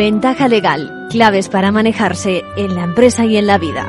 Ventaja legal, claves para manejarse en la empresa y en la vida.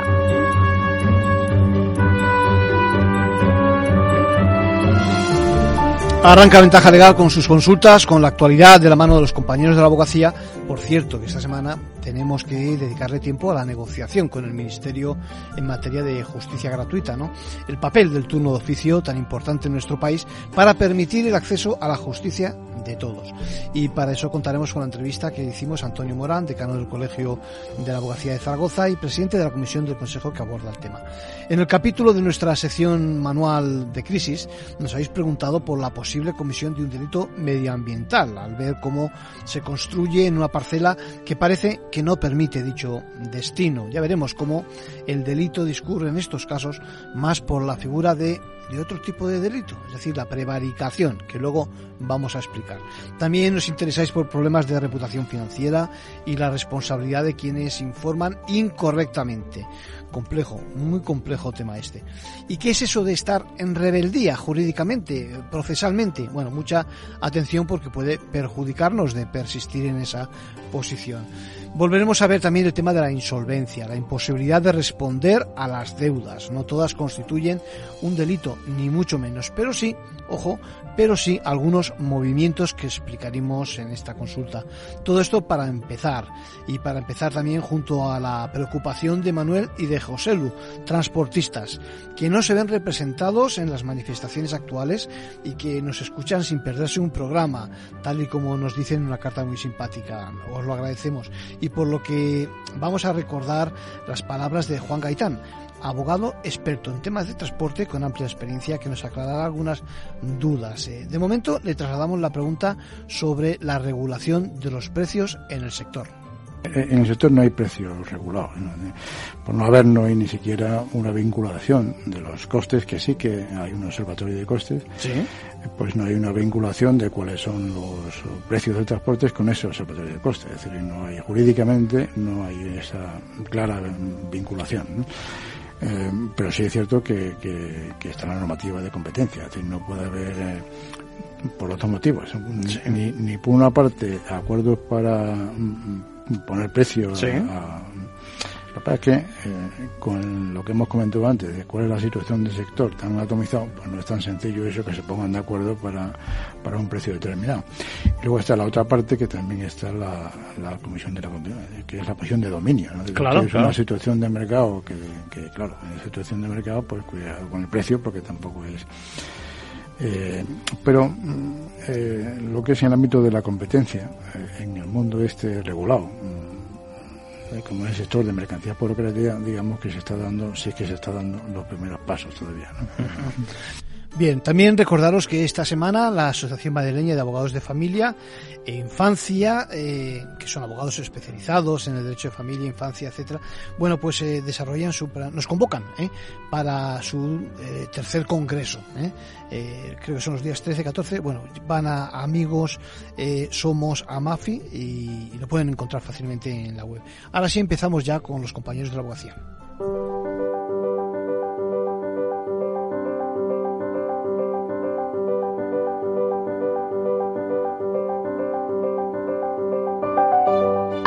Arranca Ventaja Legal con sus consultas, con la actualidad de la mano de los compañeros de la abogacía. Por cierto, que esta semana tenemos que dedicarle tiempo a la negociación con el Ministerio en materia de justicia gratuita, ¿no? El papel del turno de oficio tan importante en nuestro país para permitir el acceso a la justicia de todos. Y para eso contaremos con la entrevista que hicimos Antonio Morán, decano del Colegio de la Abogacía de Zaragoza y presidente de la Comisión del Consejo que aborda el tema. En el capítulo de nuestra sección manual de crisis nos habéis preguntado por la posible comisión de un delito medioambiental, al ver cómo se construye en una parcela que parece que no permite dicho destino. Ya veremos cómo el delito discurre en estos casos más por la figura de de otro tipo de delito, es decir, la prevaricación, que luego vamos a explicar. También nos interesáis por problemas de reputación financiera y la responsabilidad de quienes informan incorrectamente. Complejo, muy complejo tema este. ¿Y qué es eso de estar en rebeldía jurídicamente, procesalmente? Bueno, mucha atención porque puede perjudicarnos de persistir en esa posición. Volveremos a ver también el tema de la insolvencia, la imposibilidad de responder a las deudas. No todas constituyen un delito, ni mucho menos, pero sí, ojo, pero sí algunos movimientos que explicaremos en esta consulta. Todo esto para empezar, y para empezar también junto a la preocupación de Manuel y de José Lu, transportistas, que no se ven representados en las manifestaciones actuales y que nos escuchan sin perderse un programa, tal y como nos dicen en una carta muy simpática. Os lo agradecemos. Y por lo que vamos a recordar las palabras de Juan Gaitán, abogado experto en temas de transporte con amplia experiencia que nos aclarará algunas dudas. Eh, de momento le trasladamos la pregunta sobre la regulación de los precios en el sector. En el sector no hay precios regulados. Por no haber, no hay ni siquiera una vinculación de los costes, que sí que hay un observatorio de costes. Pues no hay una vinculación de cuáles son los precios de transportes con ese observatorio de costes. Es decir, no hay jurídicamente, no hay esa clara vinculación. Eh, pero sí es cierto que, que, está la normativa de competencia, es decir, no puede haber, eh, por otros motivos, ni, ni, por una parte acuerdos para mm, poner precio a, lo que pasa es que eh, con lo que hemos comentado antes de cuál es la situación del sector tan atomizado, pues no es tan sencillo eso que se pongan de acuerdo para, para un precio determinado. Y luego está la otra parte que también está la, la comisión de la que es la posición de dominio, ¿no? claro, es una situación de mercado que, que, claro, en la situación de mercado, pues cuidado con el precio porque tampoco es eh, pero mm, eh, lo que es en el ámbito de la competencia, eh, en el mundo este regulado, mm, como es el sector de mercancías por digamos que se está dando, sí que se está dando los primeros pasos todavía. Bien, también recordaros que esta semana la Asociación Madrileña de Abogados de Familia e Infancia, eh, que son abogados especializados en el derecho de familia, infancia, etcétera, bueno, pues eh, desarrollan su, nos convocan eh, para su eh, tercer congreso. Creo que son los días 13, 14. Bueno, van a Amigos Somos Amafi y, y lo pueden encontrar fácilmente en la web. Ahora sí empezamos ya con los compañeros de la abogacía.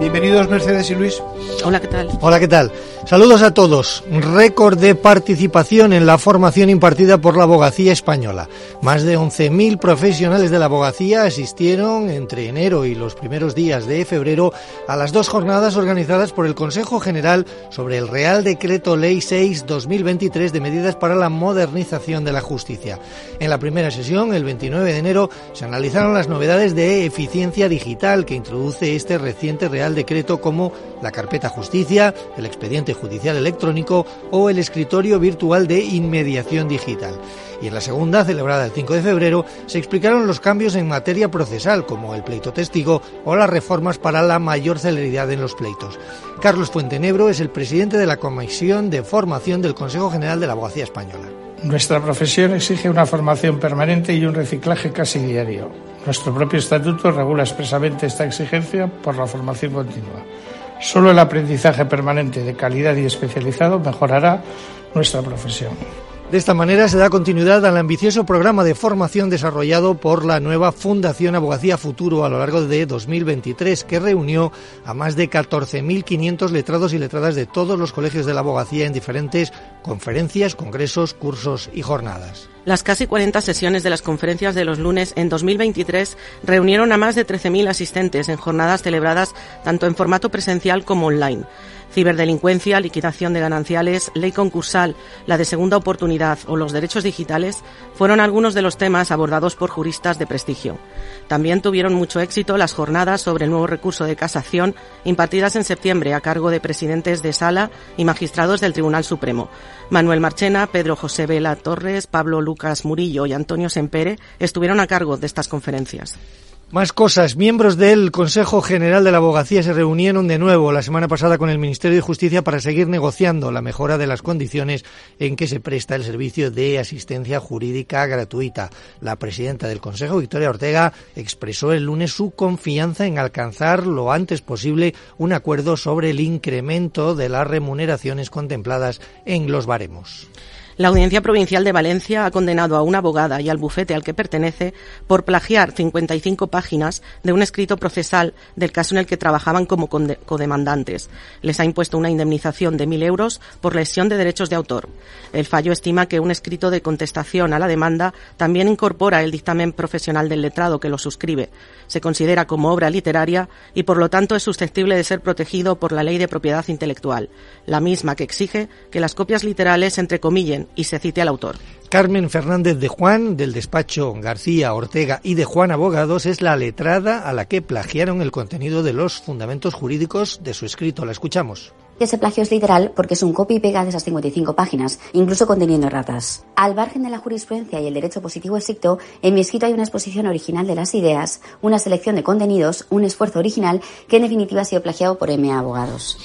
Bienvenidos Mercedes y Luis. Hola, ¿qué tal? Hola, ¿qué tal? Saludos a todos. Récord de participación en la formación impartida por la abogacía española. Más de 11.000 profesionales de la abogacía asistieron entre enero y los primeros días de febrero a las dos jornadas organizadas por el Consejo General sobre el Real Decreto Ley 6-2023 de medidas para la modernización de la justicia. En la primera sesión, el 29 de enero, se analizaron las novedades de eficiencia digital que introduce este reciente Real Decreto como la carpeta justicia, el expediente judicial electrónico o el escritorio virtual de inmediación digital. Y en la segunda, celebrada el 5 de febrero, se explicaron los cambios en materia procesal, como el pleito testigo o las reformas para la mayor celeridad en los pleitos. Carlos Fuentenebro es el presidente de la Comisión de Formación del Consejo General de la Abogacía Española. Nuestra profesión exige una formación permanente y un reciclaje casi diario. Nuestro propio estatuto regula expresamente esta exigencia por la formación continua. Solo el aprendizaje permanente de calidad y especializado mejorará nuestra profesión. De esta manera se da continuidad al ambicioso programa de formación desarrollado por la nueva Fundación Abogacía Futuro a lo largo de 2023, que reunió a más de 14.500 letrados y letradas de todos los colegios de la abogacía en diferentes conferencias, congresos, cursos y jornadas. Las casi 40 sesiones de las conferencias de los lunes en 2023 reunieron a más de 13.000 asistentes en jornadas celebradas tanto en formato presencial como online ciberdelincuencia, liquidación de gananciales, ley concursal, la de segunda oportunidad o los derechos digitales fueron algunos de los temas abordados por juristas de prestigio. También tuvieron mucho éxito las jornadas sobre el nuevo recurso de casación impartidas en septiembre a cargo de presidentes de sala y magistrados del Tribunal Supremo. Manuel Marchena, Pedro José Vela Torres, Pablo Lucas Murillo y Antonio Sempere estuvieron a cargo de estas conferencias. Más cosas. Miembros del Consejo General de la Abogacía se reunieron de nuevo la semana pasada con el Ministerio de Justicia para seguir negociando la mejora de las condiciones en que se presta el servicio de asistencia jurídica gratuita. La presidenta del Consejo, Victoria Ortega, expresó el lunes su confianza en alcanzar lo antes posible un acuerdo sobre el incremento de las remuneraciones contempladas en los baremos. La Audiencia Provincial de Valencia ha condenado a una abogada y al bufete al que pertenece por plagiar 55 páginas de un escrito procesal del caso en el que trabajaban como codemandantes. Les ha impuesto una indemnización de 1.000 euros por lesión de derechos de autor. El fallo estima que un escrito de contestación a la demanda también incorpora el dictamen profesional del letrado que lo suscribe. Se considera como obra literaria y por lo tanto es susceptible de ser protegido por la Ley de Propiedad Intelectual, la misma que exige que las copias literales entrecomillen y se cite al autor. Carmen Fernández de Juan, del despacho García Ortega y de Juan Abogados, es la letrada a la que plagiaron el contenido de los fundamentos jurídicos de su escrito. La escuchamos. Ese plagio es literal porque es un copy y pega de esas 55 páginas, incluso conteniendo erratas. Al margen de la jurisprudencia y el derecho positivo estricto, en mi escrito hay una exposición original de las ideas, una selección de contenidos, un esfuerzo original que en definitiva ha sido plagiado por MA Abogados.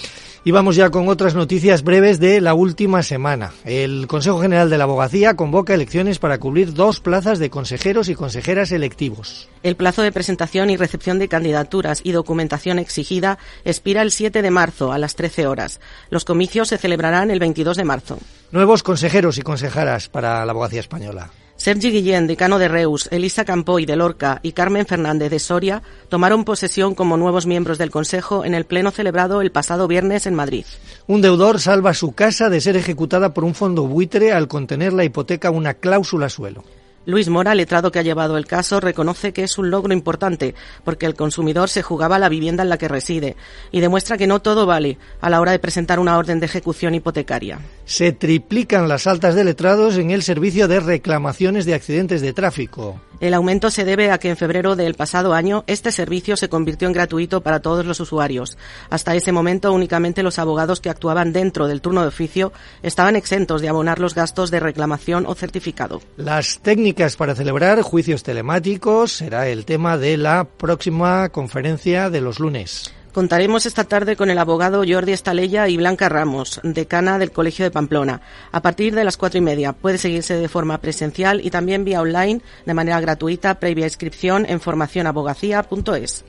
Y vamos ya con otras noticias breves de la última semana. El Consejo General de la Abogacía convoca elecciones para cubrir dos plazas de consejeros y consejeras electivos. El plazo de presentación y recepción de candidaturas y documentación exigida expira el 7 de marzo a las 13 horas. Los comicios se celebrarán el 22 de marzo. Nuevos consejeros y consejeras para la abogacía española. Sergi Guillén, decano de Reus, Elisa Campoy de Lorca y Carmen Fernández de Soria tomaron posesión como nuevos miembros del Consejo en el pleno celebrado el pasado viernes en Madrid. Un deudor salva su casa de ser ejecutada por un fondo buitre al contener la hipoteca una cláusula suelo. Luis Mora, letrado que ha llevado el caso, reconoce que es un logro importante porque el consumidor se jugaba la vivienda en la que reside y demuestra que no todo vale a la hora de presentar una orden de ejecución hipotecaria. Se triplican las altas de letrados en el servicio de reclamaciones de accidentes de tráfico. El aumento se debe a que en febrero del pasado año este servicio se convirtió en gratuito para todos los usuarios. Hasta ese momento únicamente los abogados que actuaban dentro del turno de oficio estaban exentos de abonar los gastos de reclamación o certificado. Las técnicas para celebrar juicios telemáticos será el tema de la próxima conferencia de los lunes. Contaremos esta tarde con el abogado Jordi Estalella y Blanca Ramos, decana del Colegio de Pamplona, a partir de las cuatro y media. Puede seguirse de forma presencial y también vía online de manera gratuita previa inscripción en formacionabogacía.es.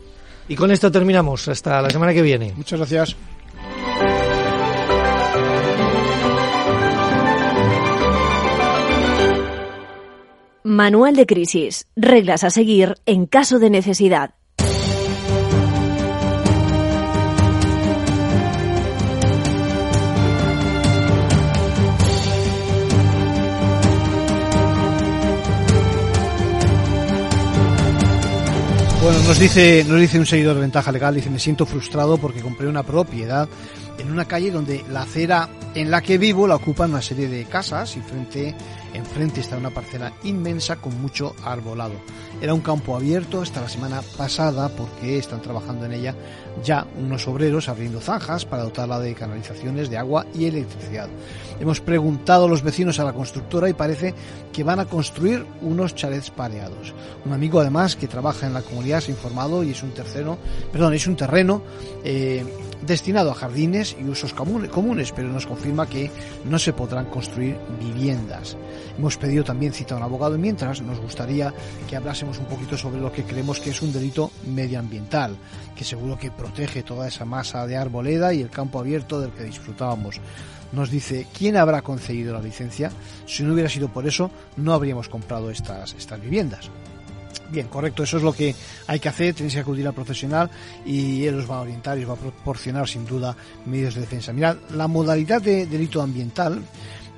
Y con esto terminamos. Hasta la semana que viene. Muchas gracias. Manual de crisis. Reglas a seguir en caso de necesidad. Bueno, nos dice, nos dice un seguidor de Ventaja Legal, dice, me siento frustrado porque compré una propiedad en una calle donde la acera en la que vivo la ocupan una serie de casas y frente Enfrente está una parcela inmensa con mucho arbolado. Era un campo abierto hasta la semana pasada porque están trabajando en ella ya unos obreros abriendo zanjas para dotarla de canalizaciones de agua y electricidad. Hemos preguntado a los vecinos a la constructora y parece que van a construir unos chalets pareados. Un amigo además que trabaja en la comunidad se ha informado y es un tercero, perdón, es un terreno eh, destinado a jardines y usos comunes, pero nos confirma que no se podrán construir viviendas. Hemos pedido también cita a un abogado y mientras nos gustaría que hablásemos un poquito sobre lo que creemos que es un delito medioambiental, que seguro que protege toda esa masa de arboleda y el campo abierto del que disfrutábamos. nos dice, ¿quién habrá concedido la licencia? Si no hubiera sido por eso, no habríamos comprado estas, estas viviendas. Bien, correcto, eso es lo que hay que hacer, tenéis que acudir al profesional y él os va a orientar y os va a proporcionar sin duda medios de defensa. Mirad, la modalidad de delito ambiental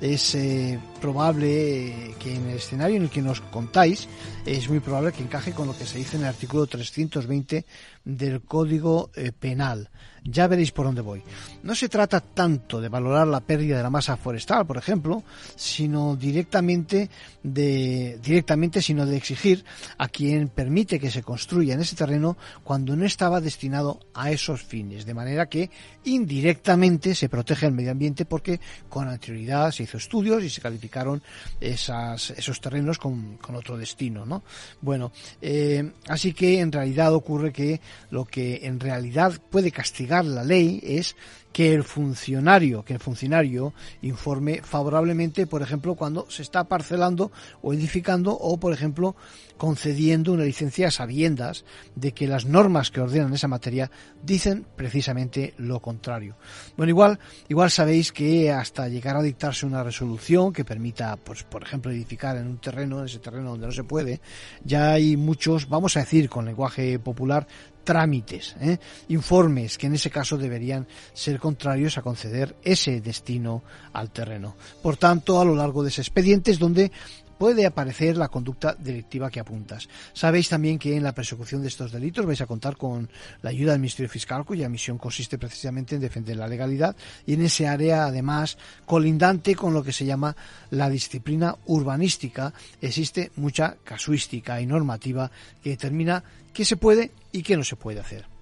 es eh, probable que en el escenario en el que nos contáis es muy probable que encaje con lo que se dice en el artículo 320 del Código eh, Penal. Ya veréis por dónde voy. No se trata tanto de valorar la pérdida de la masa forestal, por ejemplo, sino directamente de directamente sino de exigir a quien permite que se construya en ese terreno cuando no estaba destinado a esos fines, de manera que indirectamente se protege el medio ambiente porque con anterioridad se hizo estudios y se calificaron esas, esos terrenos con, otro destino, ¿no? Bueno, eh, así que en realidad ocurre que lo que en realidad puede castigar la ley es que el funcionario, que el funcionario informe favorablemente, por ejemplo, cuando se está parcelando o edificando o, por ejemplo, concediendo una licencia a sabiendas de que las normas que ordenan esa materia dicen precisamente lo contrario. Bueno, igual, igual sabéis que hasta llegar a dictarse una resolución que permita, pues, por ejemplo, edificar en un terreno, en ese terreno donde no se puede, ya hay muchos, vamos a decir con lenguaje popular, trámites, ¿eh? informes que en ese caso deberían ser contrarios a conceder ese destino al terreno. Por tanto, a lo largo de ese expediente es donde puede aparecer la conducta delictiva que apuntas. Sabéis también que en la persecución de estos delitos vais a contar con la ayuda del Ministerio Fiscal, cuya misión consiste precisamente en defender la legalidad y en ese área, además, colindante con lo que se llama la disciplina urbanística, existe mucha casuística y normativa que determina qué se puede y qué no se puede hacer.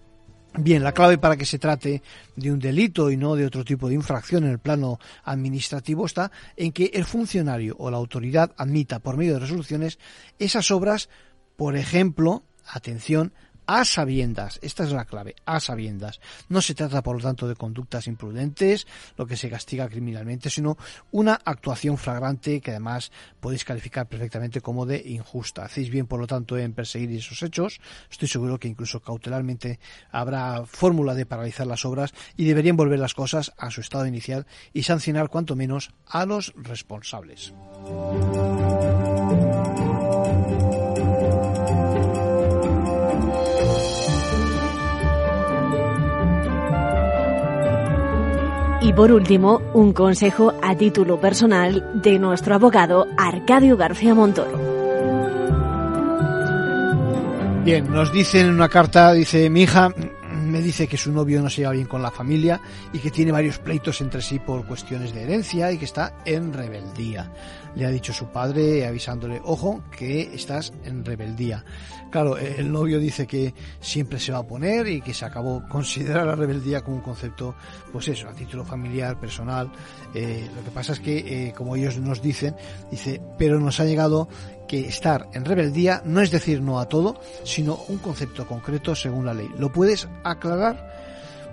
Bien, la clave para que se trate de un delito y no de otro tipo de infracción en el plano administrativo está en que el funcionario o la autoridad admita por medio de resoluciones esas obras, por ejemplo, atención, a sabiendas. Esta es la clave, a sabiendas. No se trata, por lo tanto, de conductas imprudentes, lo que se castiga criminalmente, sino una actuación flagrante que además podéis calificar perfectamente como de injusta. Hacéis bien, por lo tanto, en perseguir esos hechos. Estoy seguro que incluso cautelarmente habrá fórmula de paralizar las obras y deberían volver las cosas a su estado inicial y sancionar cuanto menos a los responsables. Y por último, un consejo a título personal de nuestro abogado Arcadio García Montoro. Bien, nos dice en una carta, dice, mi hija me dice que su novio no se lleva bien con la familia y que tiene varios pleitos entre sí por cuestiones de herencia y que está en rebeldía. Le ha dicho su padre avisándole, ojo, que estás en rebeldía. Claro, el novio dice que siempre se va a oponer y que se acabó considerar la rebeldía como un concepto, pues eso, a título familiar, personal. Eh, lo que pasa es que, eh, como ellos nos dicen, dice, pero nos ha llegado que estar en rebeldía no es decir no a todo, sino un concepto concreto según la ley. ¿Lo puedes aclarar?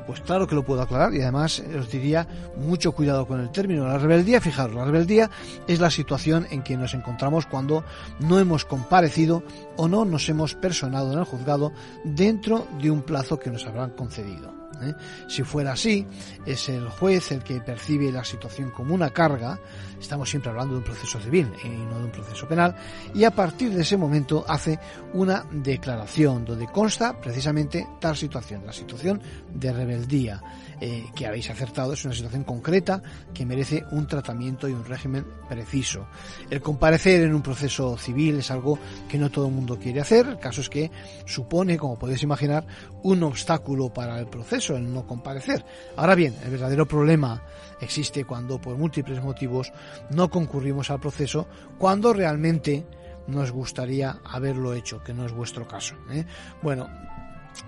Pues claro que lo puedo aclarar y además os diría mucho cuidado con el término. La rebeldía, fijaros, la rebeldía es la situación en que nos encontramos cuando no hemos comparecido o no nos hemos personado en el juzgado dentro de un plazo que nos habrán concedido. ¿Eh? Si fuera así, es el juez el que percibe la situación como una carga, estamos siempre hablando de un proceso civil y no de un proceso penal, y a partir de ese momento hace una declaración donde consta precisamente tal situación, la situación de rebeldía eh, que habéis acertado, es una situación concreta que merece un tratamiento y un régimen preciso. El comparecer en un proceso civil es algo que no todo el mundo quiere hacer, el caso es que supone, como podéis imaginar, un obstáculo para el proceso, el no comparecer. Ahora bien, el verdadero problema existe cuando por múltiples motivos no concurrimos al proceso, cuando realmente nos gustaría haberlo hecho, que no es vuestro caso. ¿eh? Bueno,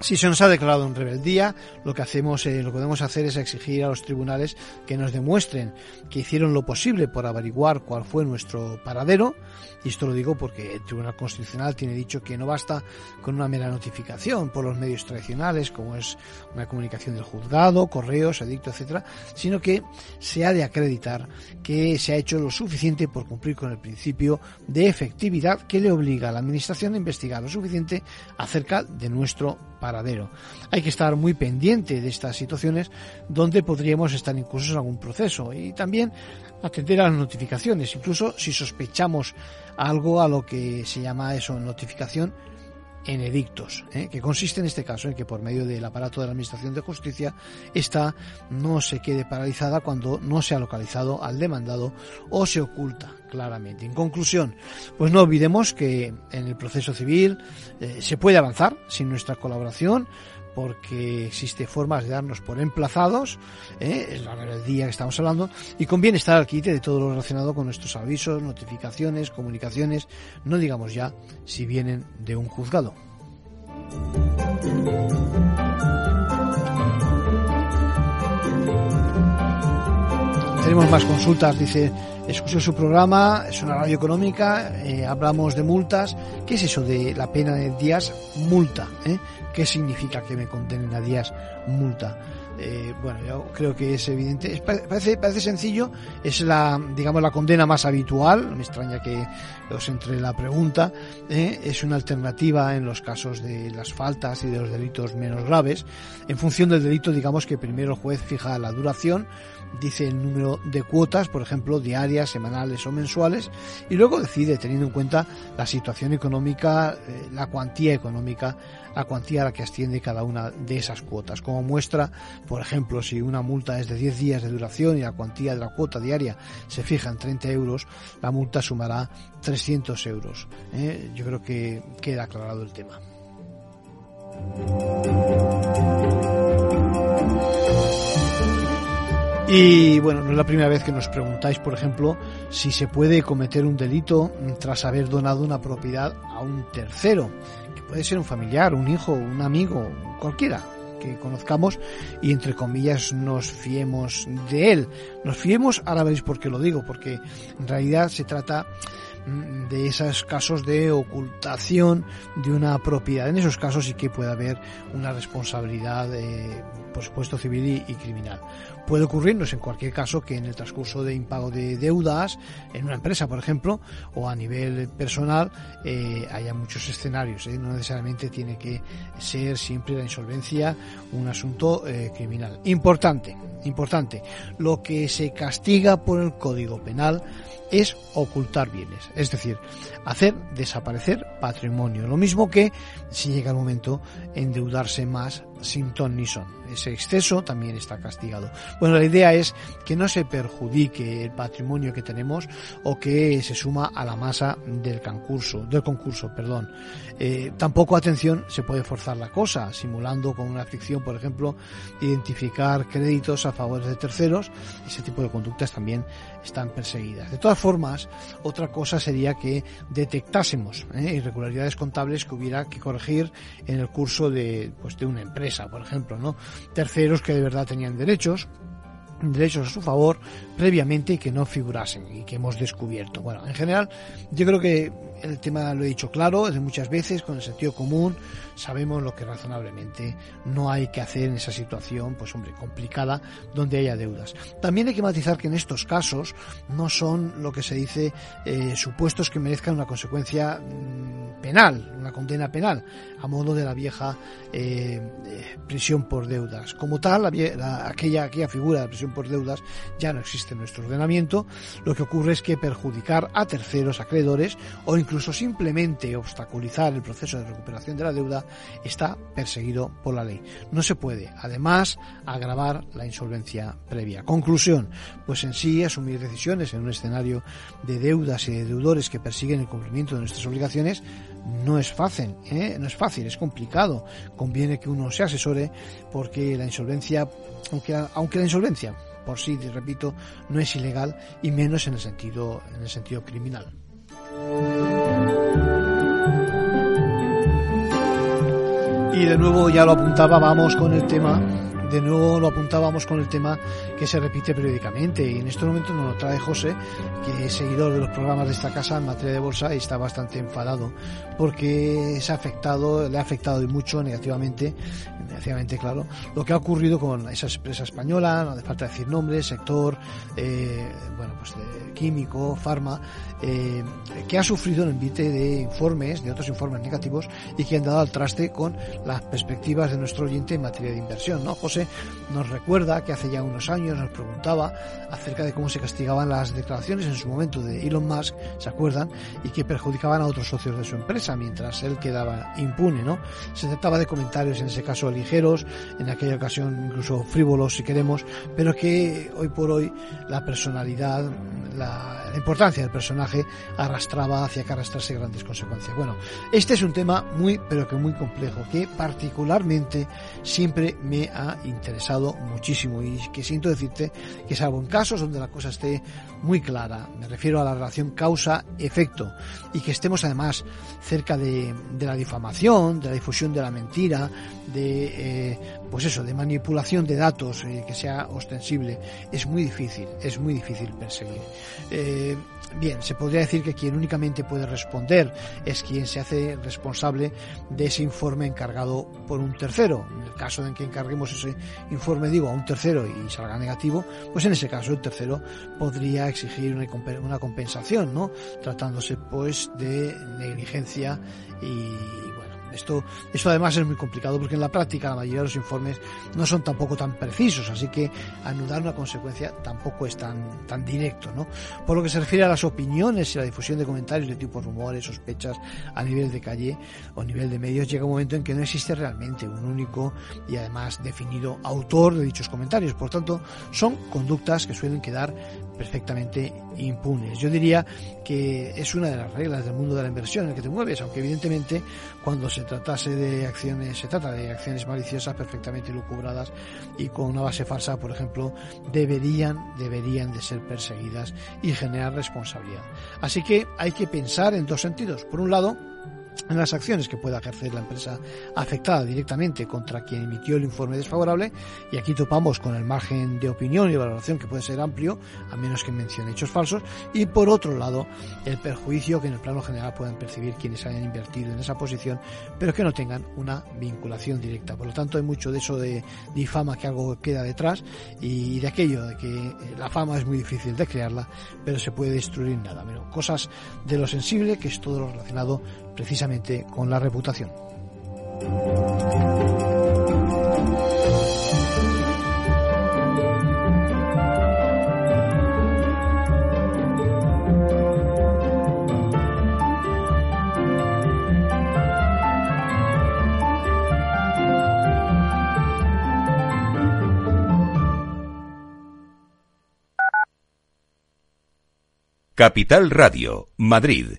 si se nos ha declarado en rebeldía, lo que hacemos, eh, lo que podemos hacer es exigir a los tribunales que nos demuestren que hicieron lo posible por averiguar cuál fue nuestro paradero. Y esto lo digo porque el Tribunal Constitucional tiene dicho que no basta con una mera notificación por los medios tradicionales, como es una comunicación del juzgado, correos, edicto, etcétera, sino que se ha de acreditar que se ha hecho lo suficiente por cumplir con el principio de efectividad que le obliga a la Administración a investigar lo suficiente acerca de nuestro paradero. Hay que estar muy pendiente de estas situaciones donde podríamos estar incluso en algún proceso y también atender a las notificaciones, incluso si sospechamos algo a lo que se llama eso, notificación en edictos, ¿eh? que consiste en este caso en que por medio del aparato de la Administración de Justicia esta no se quede paralizada cuando no se ha localizado al demandado o se oculta claramente. En conclusión, pues no olvidemos que en el proceso civil eh, se puede avanzar sin nuestra colaboración, porque existe formas de darnos por emplazados, ¿eh? es la día que estamos hablando, y conviene estar al quite de todo lo relacionado con nuestros avisos, notificaciones, comunicaciones, no digamos ya si vienen de un juzgado. Tenemos más consultas, dice, escucho su programa, es una radio económica, eh, hablamos de multas. ¿Qué es eso de la pena de días multa? Eh? ¿Qué significa que me condenen a días multa? Eh, bueno, yo creo que es evidente. parece, parece sencillo, es la, digamos, la condena más habitual. Me extraña que os entre la pregunta. Eh, es una alternativa en los casos de las faltas y de los delitos menos graves. En función del delito, digamos que primero el juez fija la duración, dice el número de cuotas, por ejemplo, diarias, semanales o mensuales, y luego decide, teniendo en cuenta la situación económica, eh, la cuantía económica la cuantía a la que asciende cada una de esas cuotas. Como muestra, por ejemplo, si una multa es de 10 días de duración y la cuantía de la cuota diaria se fija en 30 euros, la multa sumará 300 euros. ¿eh? Yo creo que queda aclarado el tema. Y bueno, no es la primera vez que nos preguntáis, por ejemplo, si se puede cometer un delito tras haber donado una propiedad a un tercero puede ser un familiar, un hijo, un amigo, cualquiera que conozcamos y entre comillas nos fiemos de él. Nos fiemos, ahora veréis por qué lo digo, porque en realidad se trata de esos casos de ocultación de una propiedad. En esos casos sí que puede haber una responsabilidad, eh, por supuesto, civil y criminal. Puede ocurrirnos en cualquier caso que en el transcurso de impago de deudas, en una empresa, por ejemplo, o a nivel personal, eh, haya muchos escenarios. ¿eh? No necesariamente tiene que ser siempre la insolvencia un asunto eh, criminal. Importante, importante. Lo que se castiga por el Código Penal es ocultar bienes, es decir, hacer desaparecer patrimonio. Lo mismo que, si llega el momento, endeudarse más sin ton ni son. Ese exceso también está castigado. Bueno, la idea es que no se perjudique el patrimonio que tenemos o que se suma a la masa del concurso, del concurso, perdón. Eh, tampoco, atención, se puede forzar la cosa, simulando con una ficción, por ejemplo, identificar créditos a favor de terceros. Ese tipo de conductas también están perseguidas. De todas formas, otra cosa sería que detectásemos ¿eh? irregularidades contables que hubiera que corregir en el curso de, pues, de una empresa, por ejemplo, ¿no? Terceros que de verdad tenían derechos, derechos a su favor previamente y que no figurasen y que hemos descubierto. Bueno, en general, yo creo que el tema lo he dicho claro, de muchas veces, con el sentido común, sabemos lo que razonablemente no hay que hacer en esa situación, pues hombre, complicada, donde haya deudas. También hay que matizar que en estos casos no son lo que se dice eh, supuestos que merezcan una consecuencia mm, penal, una condena penal, a modo de la vieja eh, eh, prisión por deudas. Como tal, aquella, aquella figura de prisión por deudas ya no existe en nuestro ordenamiento. Lo que ocurre es que perjudicar a terceros acreedores o incluso simplemente obstaculizar el proceso de recuperación de la deuda está perseguido por la ley. No se puede, además, agravar la insolvencia previa. Conclusión, pues en sí asumir decisiones en un escenario de deudas y de deudores que persiguen el cumplimiento de nuestras obligaciones no es fácil, ¿eh? no es fácil, es complicado. Conviene que uno se asesore porque la insolvencia, aunque, aunque la insolvencia por sí, repito, no es ilegal y menos en el sentido, en el sentido criminal. Y de nuevo, ya lo apuntaba, vamos con el tema de nuevo lo apuntábamos con el tema que se repite periódicamente. Y en este momento nos lo trae José, que es seguidor de los programas de esta casa en materia de bolsa y está bastante enfadado porque se ha afectado, le ha afectado y mucho negativamente, negativamente claro, lo que ha ocurrido con esa empresa española, no hace falta decir nombres, sector, eh, bueno, pues químico, farma, eh, que ha sufrido el envite de informes, de otros informes negativos y que han dado al traste con las perspectivas de nuestro oyente en materia de inversión, ¿no? José nos recuerda que hace ya unos años nos preguntaba acerca de cómo se castigaban las declaraciones en su momento de Elon Musk, ¿se acuerdan? Y que perjudicaban a otros socios de su empresa mientras él quedaba impune, ¿no? Se trataba de comentarios en ese caso ligeros, en aquella ocasión incluso frívolos si queremos, pero que hoy por hoy la personalidad, la, importancia del personaje arrastraba hacia que arrastrase grandes consecuencias. Bueno, este es un tema muy, pero que muy complejo, que particularmente siempre me ha interesado muchísimo y que siento decirte que salvo en casos donde la cosa esté muy clara, me refiero a la relación causa-efecto, y que estemos además cerca de, la difamación, de la difusión de la mentira, de, eh, pues eso, de manipulación de datos eh, que sea ostensible, es muy difícil, es muy difícil perseguir. Eh, bien, se podría decir que quien únicamente puede responder es quien se hace responsable de ese informe encargado por un tercero. En el caso en que encarguemos ese informe, digo, a un tercero y salga negativo, pues en ese caso el tercero podría exigir una compensación, ¿no? Tratándose pues de negligencia y esto, esto además es muy complicado porque en la práctica la mayoría de los informes no son tampoco tan precisos, así que anudar una consecuencia tampoco es tan, tan directo, ¿no? Por lo que se refiere a las opiniones y la difusión de comentarios de tipo rumores, sospechas a nivel de calle o a nivel de medios, llega un momento en que no existe realmente un único y además definido autor de dichos comentarios. Por tanto, son conductas que suelen quedar perfectamente impunes. Yo diría que es una de las reglas del mundo de la inversión en el que te mueves, aunque evidentemente cuando se tratase de acciones, se trata de acciones maliciosas perfectamente lucubradas y con una base falsa, por ejemplo, deberían, deberían de ser perseguidas y generar responsabilidad. Así que hay que pensar en dos sentidos. Por un lado, en las acciones que pueda ejercer la empresa afectada directamente contra quien emitió el informe desfavorable. Y aquí topamos con el margen de opinión y valoración que puede ser amplio a menos que mencione hechos falsos. Y por otro lado el perjuicio que en el plano general puedan percibir quienes hayan invertido en esa posición pero que no tengan una vinculación directa. Por lo tanto hay mucho de eso de difama que algo queda detrás y de aquello de que eh, la fama es muy difícil de crearla pero se puede destruir nada. Pero cosas de lo sensible que es todo lo relacionado precisamente con la reputación. Capital Radio, Madrid,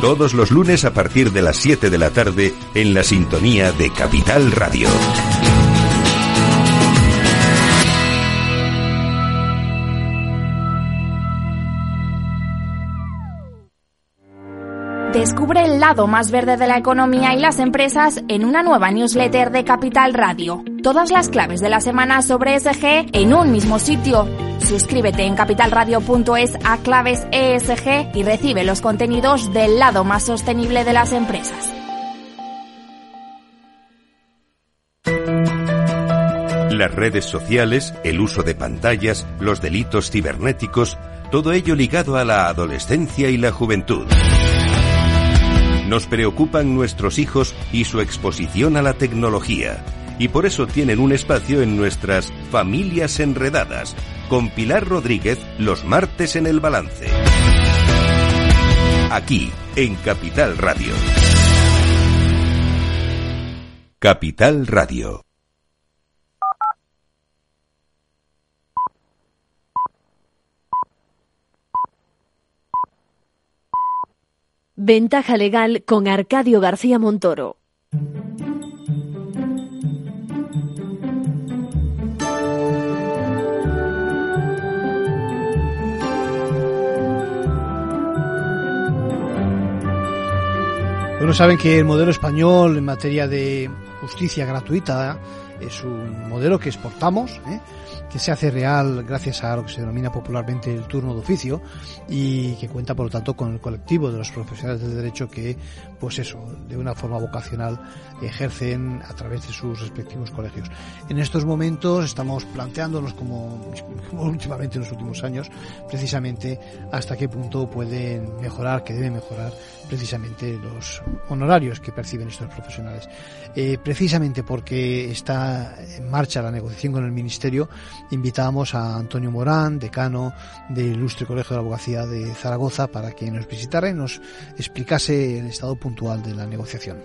todos los lunes a partir de las 7 de la tarde en la sintonía de Capital Radio. Descubre el lado más verde de la economía y las empresas en una nueva newsletter de Capital Radio. Todas las claves de la semana sobre ESG en un mismo sitio. Suscríbete en capitalradio.es a claves ESG y recibe los contenidos del lado más sostenible de las empresas. Las redes sociales, el uso de pantallas, los delitos cibernéticos, todo ello ligado a la adolescencia y la juventud. Nos preocupan nuestros hijos y su exposición a la tecnología. Y por eso tienen un espacio en nuestras Familias Enredadas, con Pilar Rodríguez los martes en el balance. Aquí, en Capital Radio. Capital Radio. Ventaja legal con Arcadio García Montoro. Bueno, saben que el modelo español en materia de justicia gratuita es un modelo que exportamos, ¿eh? que se hace real gracias a lo que se denomina popularmente el turno de oficio y que cuenta por lo tanto con el colectivo de los profesionales del derecho que pues eso de una forma vocacional ejercen a través de sus respectivos colegios. En estos momentos estamos planteándonos como, últimamente en los últimos años precisamente hasta qué punto pueden mejorar, que deben mejorar precisamente los honorarios que perciben estos profesionales. Eh, precisamente porque está en marcha la negociación con el Ministerio, invitamos a Antonio Morán, decano del Ilustre Colegio de la Abogacía de Zaragoza, para que nos visitara y nos explicase el estado puntual de la negociación.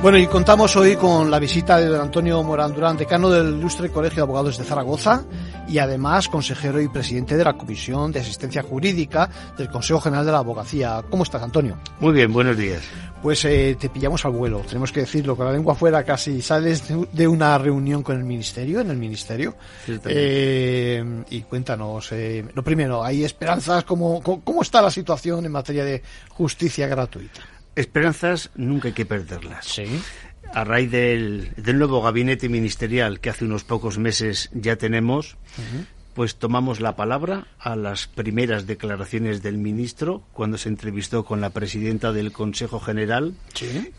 Bueno, y contamos hoy con la visita de don Antonio Morán Durán, decano del Ilustre Colegio de Abogados de Zaragoza y además consejero y presidente de la Comisión de Asistencia Jurídica del Consejo General de la Abogacía. ¿Cómo estás, Antonio? Muy bien, buenos días. Pues eh, te pillamos al vuelo, tenemos que decirlo, con la lengua fuera casi. Sales de una reunión con el Ministerio, en el Ministerio. Eh, y cuéntanos, eh, lo primero, ¿hay esperanzas? ¿Cómo, ¿Cómo está la situación en materia de justicia gratuita? Esperanzas nunca hay que perderlas. Sí. A raíz del, nuevo gabinete ministerial que hace unos pocos meses ya tenemos, pues tomamos la palabra a las primeras declaraciones del ministro cuando se entrevistó con la presidenta del Consejo General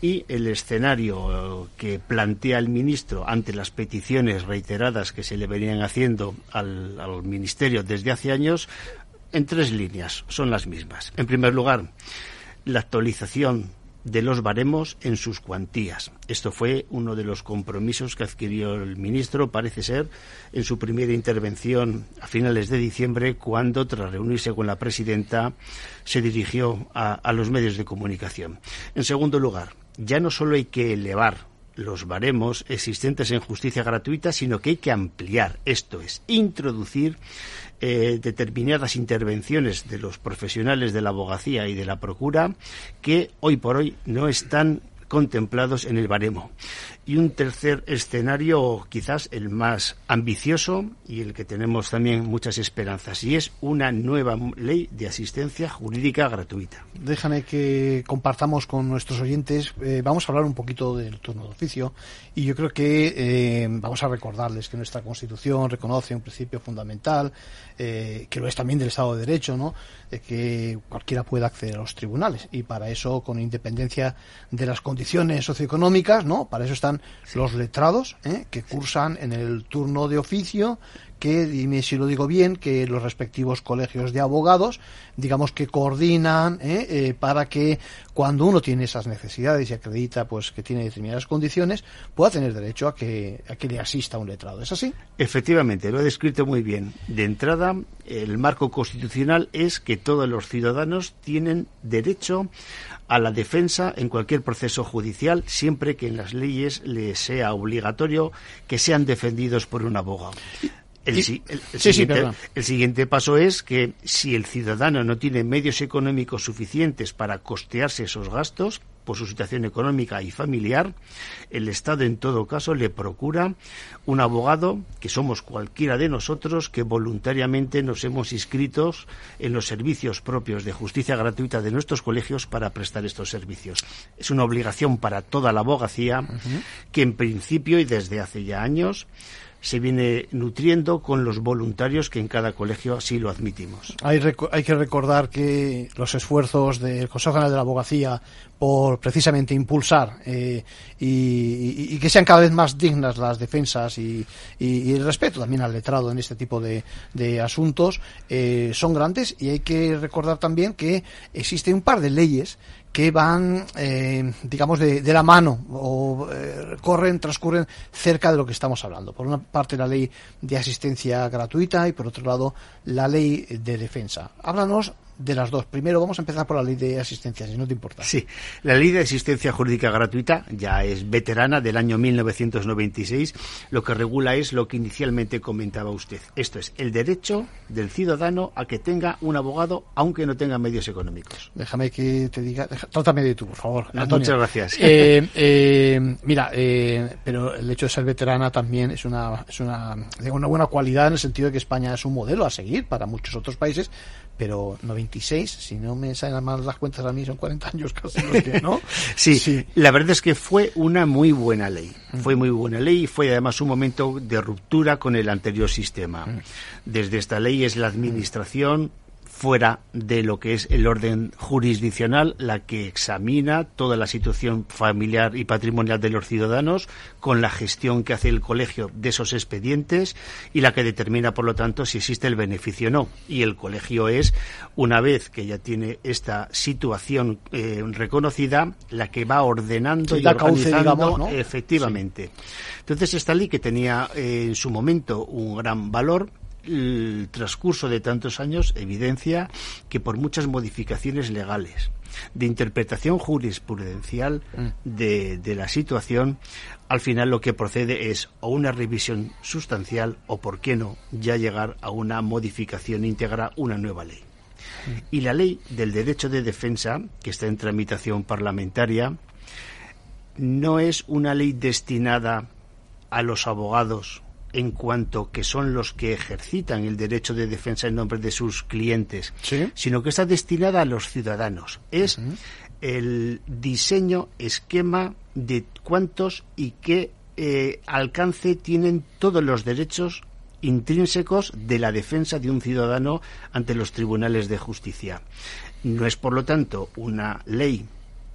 y el escenario que plantea el ministro ante las peticiones reiteradas que se le venían haciendo al, al ministerio desde hace años en tres líneas, son las mismas. En primer lugar, la actualización de los baremos en sus cuantías. Esto fue uno de los compromisos que adquirió el ministro, parece ser, en su primera intervención a finales de diciembre, cuando, tras reunirse con la presidenta, se dirigió a, a los medios de comunicación. En segundo lugar, ya no solo hay que elevar los baremos existentes en justicia gratuita, sino que hay que ampliar, esto es, introducir eh, determinadas intervenciones de los profesionales de la abogacía y de la procura que hoy por hoy no están contemplados en el baremo. Y un tercer escenario, quizás el más ambicioso y el que tenemos también muchas esperanzas, y es una nueva ley de asistencia jurídica gratuita. Déjame que compartamos con nuestros oyentes, eh, vamos a hablar un poquito del turno de oficio, y yo creo que eh, vamos a recordarles que nuestra Constitución reconoce un principio fundamental, eh, que lo es también del Estado de Derecho, ¿no? que cualquiera pueda acceder a los tribunales, y para eso, con independencia de las condiciones socioeconómicas, ¿no? para eso están los letrados, ¿eh? que cursan en el turno de oficio, que, dime si lo digo bien, que los respectivos colegios de abogados, digamos que coordinan ¿eh? Eh, para que cuando uno tiene esas necesidades y acredita pues que tiene determinadas condiciones, pueda tener derecho a que, a que le asista un letrado. ¿Es así? Efectivamente, lo he descrito muy bien. De entrada, el marco constitucional es que todos los ciudadanos tienen derecho a la defensa en cualquier proceso judicial, siempre que en las leyes les sea obligatorio que sean defendidos por un abogado. El, el, siguiente, paso es que si el ciudadano no tiene medios económicos suficientes para costearse esos gastos, por su situación económica y familiar, el Estado en todo caso le procura un abogado, que somos cualquiera de nosotros, que voluntariamente nos hemos inscrito en los servicios propios de justicia gratuita de nuestros colegios para prestar estos servicios. Es una obligación para toda la abogacía que en principio y desde hace ya años se viene nutriendo con los voluntarios que en cada colegio así lo admitimos. Hay, hay que recordar que los esfuerzos del Consejo General de la Abogacía por precisamente impulsar eh, y, que sean cada vez más dignas las defensas y, el respeto también al letrado en este tipo de, asuntos eh, son grandes y hay que recordar también que existe un par de leyes que van, eh, digamos, de, la mano o corren, transcurren cerca de lo que estamos hablando. Por una parte, la ley de asistencia gratuita y por otro lado, la ley de defensa. Háblanos de las dos. Primero vamos a empezar por la ley de asistencia, si no te importa. Sí, la ley de asistencia jurídica gratuita ya es veterana del año 1996. Lo que regula es lo que inicialmente comentaba usted. Esto es el derecho del ciudadano a que tenga un abogado aunque no tenga medios económicos. Déjame que te diga, trátame de tú, por favor. Muchas gracias. Eh, eh, mira, eh, pero el hecho de ser veterana también es una, es una, una buena cualidad en el sentido de que España es un modelo a seguir para muchos otros países, pero 96, si no me salen mal las cuentas a mí, son 40 años casi ¿no? sí, sí, la verdad es que fue una muy buena ley. Mm. Fue muy buena ley y fue además un momento de ruptura con el anterior sistema. Mm. Desde esta ley es la administración fuera de lo que es el orden jurisdiccional, la que examina toda la situación familiar y patrimonial de los ciudadanos, con la gestión que hace el colegio de esos expedientes y la que determina, por lo tanto, si existe el beneficio o no. Y el colegio es, una vez que ya tiene esta situación eh, reconocida, la que va ordenando y organizando efectivamente. Entonces, esta ley que tenía eh, en su momento un gran valor, el transcurso de tantos años evidencia que por muchas modificaciones legales, de interpretación jurisprudencial mm. de, de, la situación, al final lo que procede es o una revisión sustancial o, por qué no, ya llegar a una modificación íntegra, una nueva ley. Mm. Y la ley del derecho de defensa, que está en tramitación parlamentaria, no es una ley destinada a los abogados en cuanto que son los que ejercitan el derecho de defensa en nombre de sus clientes, sino que está destinada a los ciudadanos. Es el diseño, esquema de cuántos y qué eh, alcance tienen todos los derechos intrínsecos de la defensa de un ciudadano ante los tribunales de justicia. No es, por lo tanto, una ley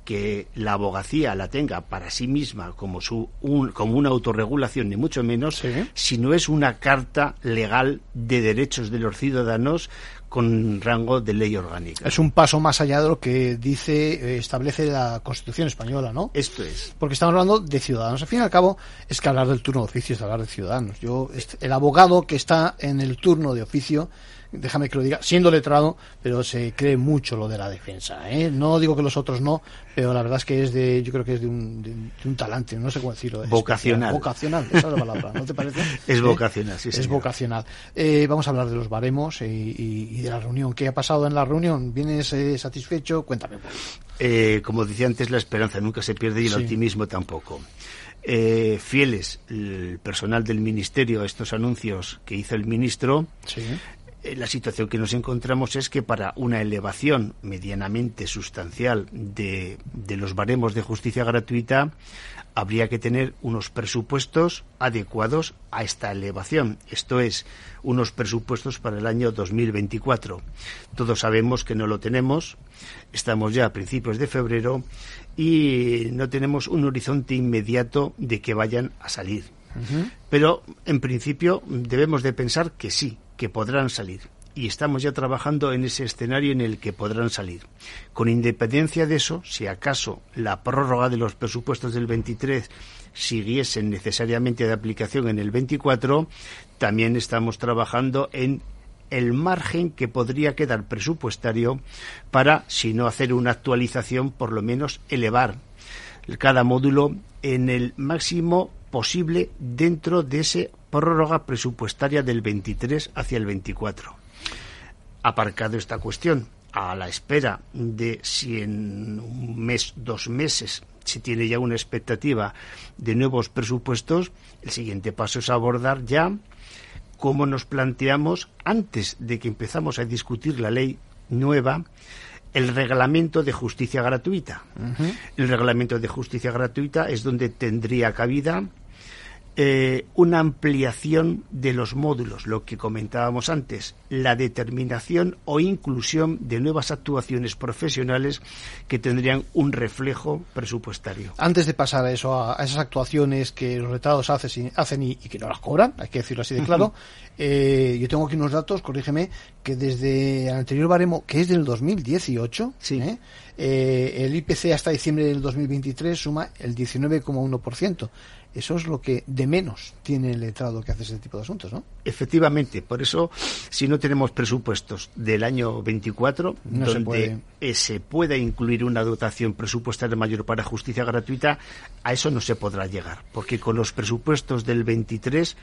que la abogacía la tenga para sí misma como, su, como una autorregulación, ni mucho menos, sino es una carta legal de derechos de los ciudadanos con rango de ley orgánica. Es un paso más allá de lo que dice, eh, establece la Constitución española, ¿no? Esto es. Porque estamos hablando de ciudadanos. Al fin y al cabo, es que hablar del turno de oficio es hablar de ciudadanos. Yo, el abogado que está en el turno de oficio déjame que lo diga, siendo letrado, pero se cree mucho lo de la defensa. ¿eh? No digo que los otros no, pero la verdad es que es de, yo creo que es de un, un talante, no sé cómo decirlo. Vocacional. Vocacional, esa es la palabra, ¿no te parece? es ¿Eh? vocacional, sí, Es vocacional. Eh, vamos a hablar de los baremos y, de la reunión. ¿Qué ha pasado en la reunión? ¿Vienes eh, satisfecho? Cuéntame. como decía antes, la esperanza nunca se pierde y el optimismo tampoco. fieles el personal del ministerio a estos anuncios que hizo el ministro, sí. Eh, la situación que nos encontramos es que para una elevación medianamente sustancial de, de, los baremos de justicia gratuita habría que tener unos presupuestos adecuados a esta elevación. Esto es, unos presupuestos para el año 2024. Todos sabemos que no lo tenemos. Estamos ya a principios de febrero y no tenemos un horizonte inmediato de que vayan a salir. Pero, en principio, debemos de pensar que sí, que podrán salir. Y estamos ya trabajando en ese escenario en el que podrán salir. Con independencia de eso, si acaso la prórroga de los presupuestos del 23 siguiesen necesariamente de aplicación en el 24, también estamos trabajando en el margen que podría quedar presupuestario para, si no hacer una actualización, por lo menos elevar cada módulo en el máximo posible dentro de ese prórroga presupuestaria del 23 hacia el 24. Aparcado esta cuestión, a la espera de si en un mes, dos meses, se tiene ya una expectativa de nuevos presupuestos, el siguiente paso es abordar ya cómo nos planteamos, antes de que empezamos a discutir la ley nueva, el reglamento de justicia gratuita. El reglamento de justicia gratuita es donde tendría cabida eh, una ampliación de los módulos, lo que comentábamos antes, la determinación o inclusión de nuevas actuaciones profesionales que tendrían un reflejo presupuestario. Antes de pasar a eso, a, esas actuaciones que los letrados hacen, hacen y, que no las cobran, hay que decirlo así de claro, eh, yo tengo aquí unos datos, corrígeme, que desde el anterior baremo, que es del 2018, ¿eh? el IPC hasta diciembre del 2023 suma el 19,1%. Eso es lo que de menos tiene el letrado que hace ese tipo de asuntos, ¿no? Efectivamente, por eso, si no tenemos presupuestos del año 24, donde se, se, pueda incluir una dotación presupuestaria mayor para justicia gratuita, a eso no se podrá llegar, porque con los presupuestos del 23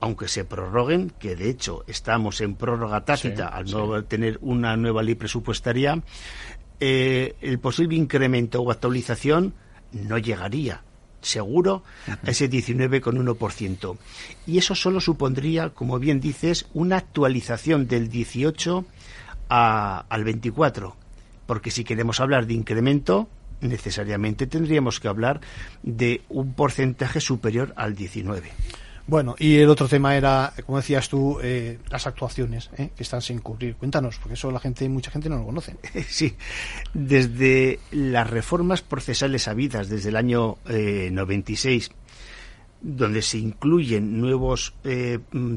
aunque se prorroguen, que de hecho estamos en prórroga tácita al no tener una nueva ley presupuestaria, eh, el posible incremento o actualización no llegaría seguro a ese 19,1%. Y eso solo supondría, como bien dices, una actualización del 18 al 24. Porque si queremos hablar de incremento, necesariamente tendríamos que hablar de un porcentaje superior al 19. Bueno, y el otro tema era, como decías tú, eh, las actuaciones eh, que están sin cubrir. Cuéntanos, porque eso la gente, mucha gente no lo conoce. Sí, desde las reformas procesales habidas desde el año 96, eh, donde se incluyen nuevos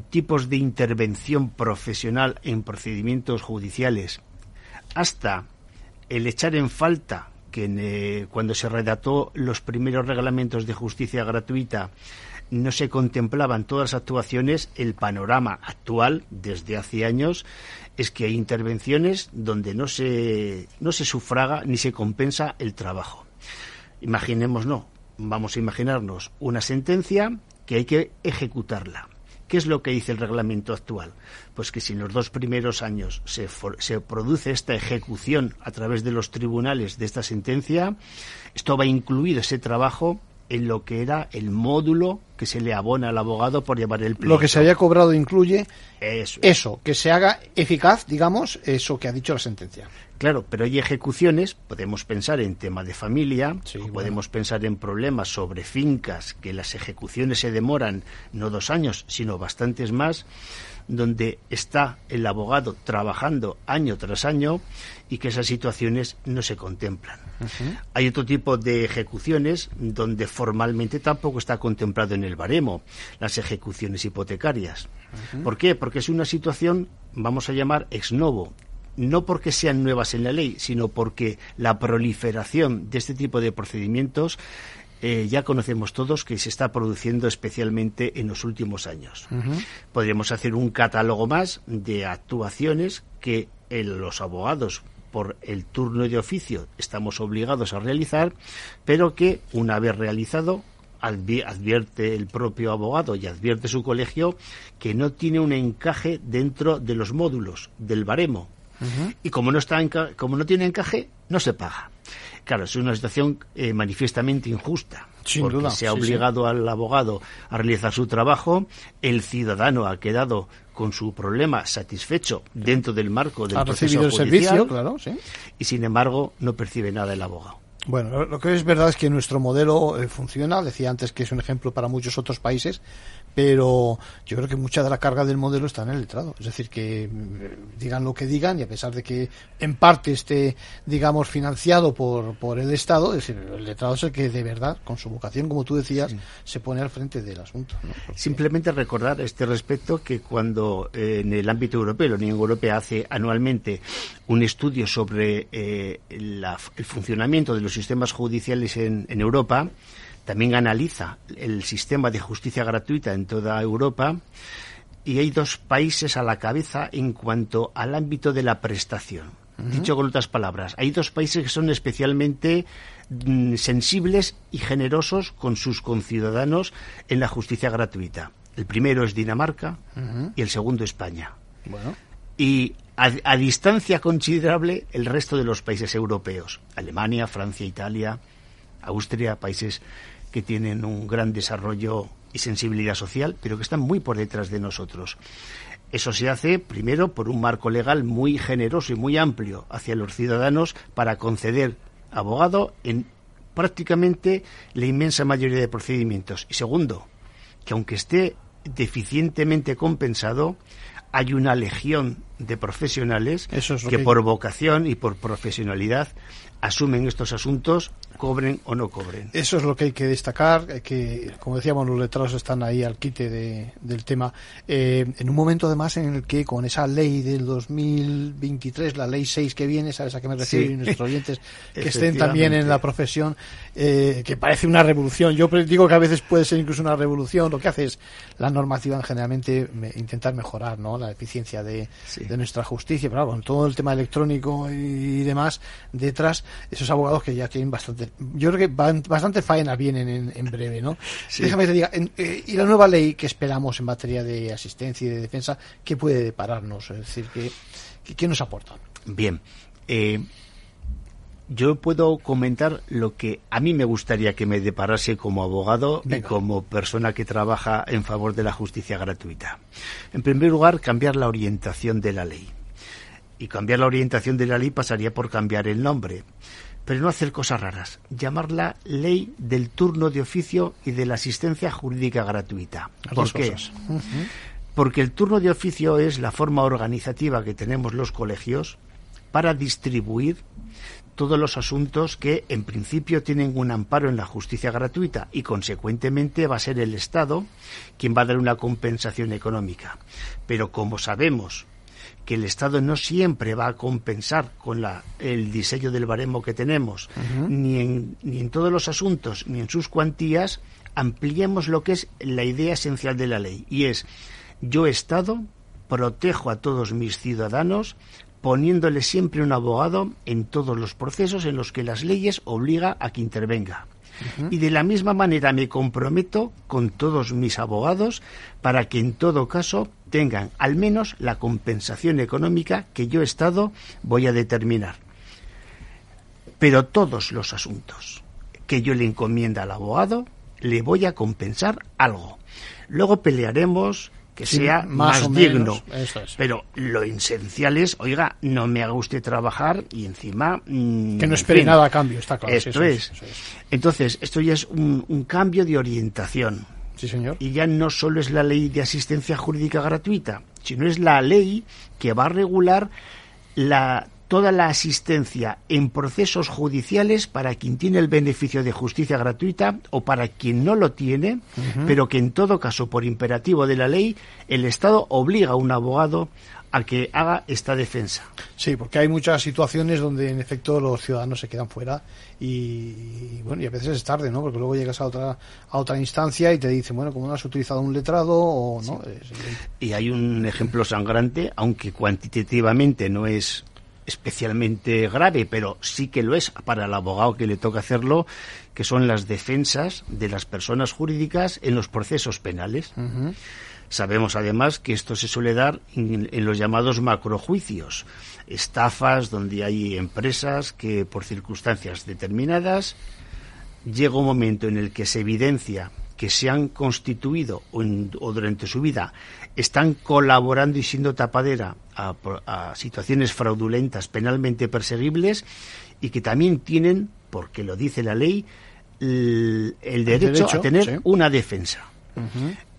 tipos de intervención profesional en procedimientos judiciales, hasta el echar en falta que cuando se redactó los primeros reglamentos de justicia gratuita, no se contemplaban todas las actuaciones, el panorama actual desde hace años es que hay intervenciones donde no se, no se sufraga ni se compensa el trabajo. Imaginemos, no, vamos a imaginarnos una sentencia que hay que ejecutarla. ¿Qué es lo que dice el reglamento actual? Pues que si en los dos primeros años se, se, produce esta ejecución a través de los tribunales de esta sentencia, esto va incluido ese trabajo en lo que era el módulo que se le abona al abogado por llevar el pleito. Lo que se había cobrado incluye eso. que se haga eficaz, digamos, eso que ha dicho la sentencia. Claro, pero hay ejecuciones, podemos pensar en tema de familia, podemos pensar en problemas sobre fincas, que las ejecuciones se demoran no dos años, sino bastantes más, donde está el abogado trabajando año tras año y que esas situaciones no se contemplan. Hay otro tipo de ejecuciones donde formalmente tampoco está contemplado en el baremo, las ejecuciones hipotecarias. ¿Por qué? Porque es una situación, vamos a llamar, ex novo, no porque sean nuevas en la ley, sino porque la proliferación de este tipo de procedimientos eh, ya conocemos todos que se está produciendo especialmente en los últimos años. Podríamos hacer un catálogo más de actuaciones que los abogados por el turno de oficio estamos obligados a realizar, pero que una vez realizado advierte el propio abogado y advierte su colegio que no tiene un encaje dentro de los módulos del baremo. Y como no, está como no tiene encaje, no se paga. Claro, es una situación eh, manifiestamente injusta. porque se ha obligado al abogado a realizar su trabajo, el ciudadano ha quedado con su problema satisfecho dentro del marco del proceso judicial, servicio, claro, y sin embargo no percibe nada el abogado. Bueno, lo que es verdad es que nuestro modelo eh, funciona. Decía antes que es un ejemplo para muchos otros países, pero yo creo que mucha de la carga del modelo está en el letrado. Es decir, que mm, digan lo que digan y a pesar de que en parte esté, digamos, financiado por, por el Estado, es decir, el letrado es el que de verdad, con su vocación, como tú decías, se pone al frente del asunto. Simplemente recordar a este respecto que cuando eh, en el ámbito europeo, la Unión Europea hace anualmente un estudio sobre eh, el funcionamiento de los sistemas judiciales en, en Europa, también analiza el sistema de justicia gratuita en toda Europa y hay dos países a la cabeza en cuanto al ámbito de la prestación. Dicho con otras palabras, hay dos países que son especialmente mm, sensibles y generosos con sus conciudadanos en la justicia gratuita. El primero es Dinamarca y el segundo España. Y a, distancia considerable el resto de los países europeos. Alemania, Francia, Italia, Austria, países que tienen un gran desarrollo y sensibilidad social, pero que están muy por detrás de nosotros. Eso se hace primero por un marco legal muy generoso y muy amplio hacia los ciudadanos para conceder abogado en prácticamente la inmensa mayoría de procedimientos. Y segundo, que aunque esté deficientemente compensado, hay una legión de profesionales que, por vocación y por profesionalidad asumen estos asuntos cobren o no cobren. Eso es lo que hay que destacar, que como decíamos los letrados están ahí al quite de, del tema, eh, en un momento además en el que con esa ley del 2023, la ley 6 que viene, sabes a qué me refiero, y nuestros oyentes que estén también en la profesión, eh, que parece una revolución, yo digo que a veces puede ser incluso una revolución, lo que hace es la normativa generalmente intentar mejorar ¿no? la eficiencia de, de nuestra justicia, pero con todo el tema electrónico y demás detrás, esos abogados que ya tienen bastante yo creo que bastante faena vienen en, breve, ¿no? Déjame que te diga, eh, y la nueva ley que esperamos en materia de asistencia y de defensa, ¿qué puede depararnos? Es decir, ¿qué, qué, nos aporta? Bien, eh, yo puedo comentar lo que a mí me gustaría que me deparase como abogado y como persona que trabaja en favor de la justicia gratuita. En primer lugar, cambiar la orientación de la ley. Y cambiar la orientación de la ley pasaría por cambiar el nombre pero no hacer cosas raras, llamarla ley del turno de oficio y de la asistencia jurídica gratuita. ¿Por qué? Porque el turno de oficio es la forma organizativa que tenemos los colegios para distribuir todos los asuntos que en principio tienen un amparo en la justicia gratuita y consecuentemente va a ser el Estado quien va a dar una compensación económica. Pero como sabemos que el Estado no siempre va a compensar con la, el diseño del baremo que tenemos, ni, en, ni en todos los asuntos, ni en sus cuantías, ampliemos lo que es la idea esencial de la ley, y es yo Estado protejo a todos mis ciudadanos poniéndole siempre un abogado en todos los procesos en los que las leyes obliga a que intervenga. Y de la misma manera me comprometo con todos mis abogados para que en todo caso tengan al menos la compensación económica que yo Estado voy a determinar. Pero todos los asuntos que yo le encomienda al abogado, le voy a compensar algo. Luego pelearemos que sea más, digno. Pero lo esencial es, oiga, no me haga usted trabajar y encima... Mm, que no espere nada a cambio, está claro. Esto es. Entonces, esto ya es un, cambio de orientación. Sí, señor. Y ya no solo es la ley de asistencia jurídica gratuita, sino es la ley que va a regular la toda la asistencia en procesos judiciales para quien tiene el beneficio de justicia gratuita o para quien no lo tiene, pero que en todo caso, por imperativo de la ley, el Estado obliga a un abogado a que haga esta defensa. Sí, porque hay muchas situaciones donde en efecto los ciudadanos se quedan fuera y, bueno, y a veces es tarde, ¿no? Porque luego llegas a otra a otra instancia y te dicen, bueno, como no has utilizado un letrado o no. Y hay un ejemplo sangrante, aunque cuantitativamente no es especialmente grave, pero sí que lo es para el abogado que le toca hacerlo, que son las defensas de las personas jurídicas en los procesos penales. Sabemos además que esto se suele dar en, los llamados macrojuicios, estafas donde hay empresas que por circunstancias determinadas llega un momento en el que se evidencia que se han constituido o, durante su vida están colaborando y siendo tapadera a, situaciones fraudulentas penalmente perseguibles y que también tienen, porque lo dice la ley, el, derecho, a tener una defensa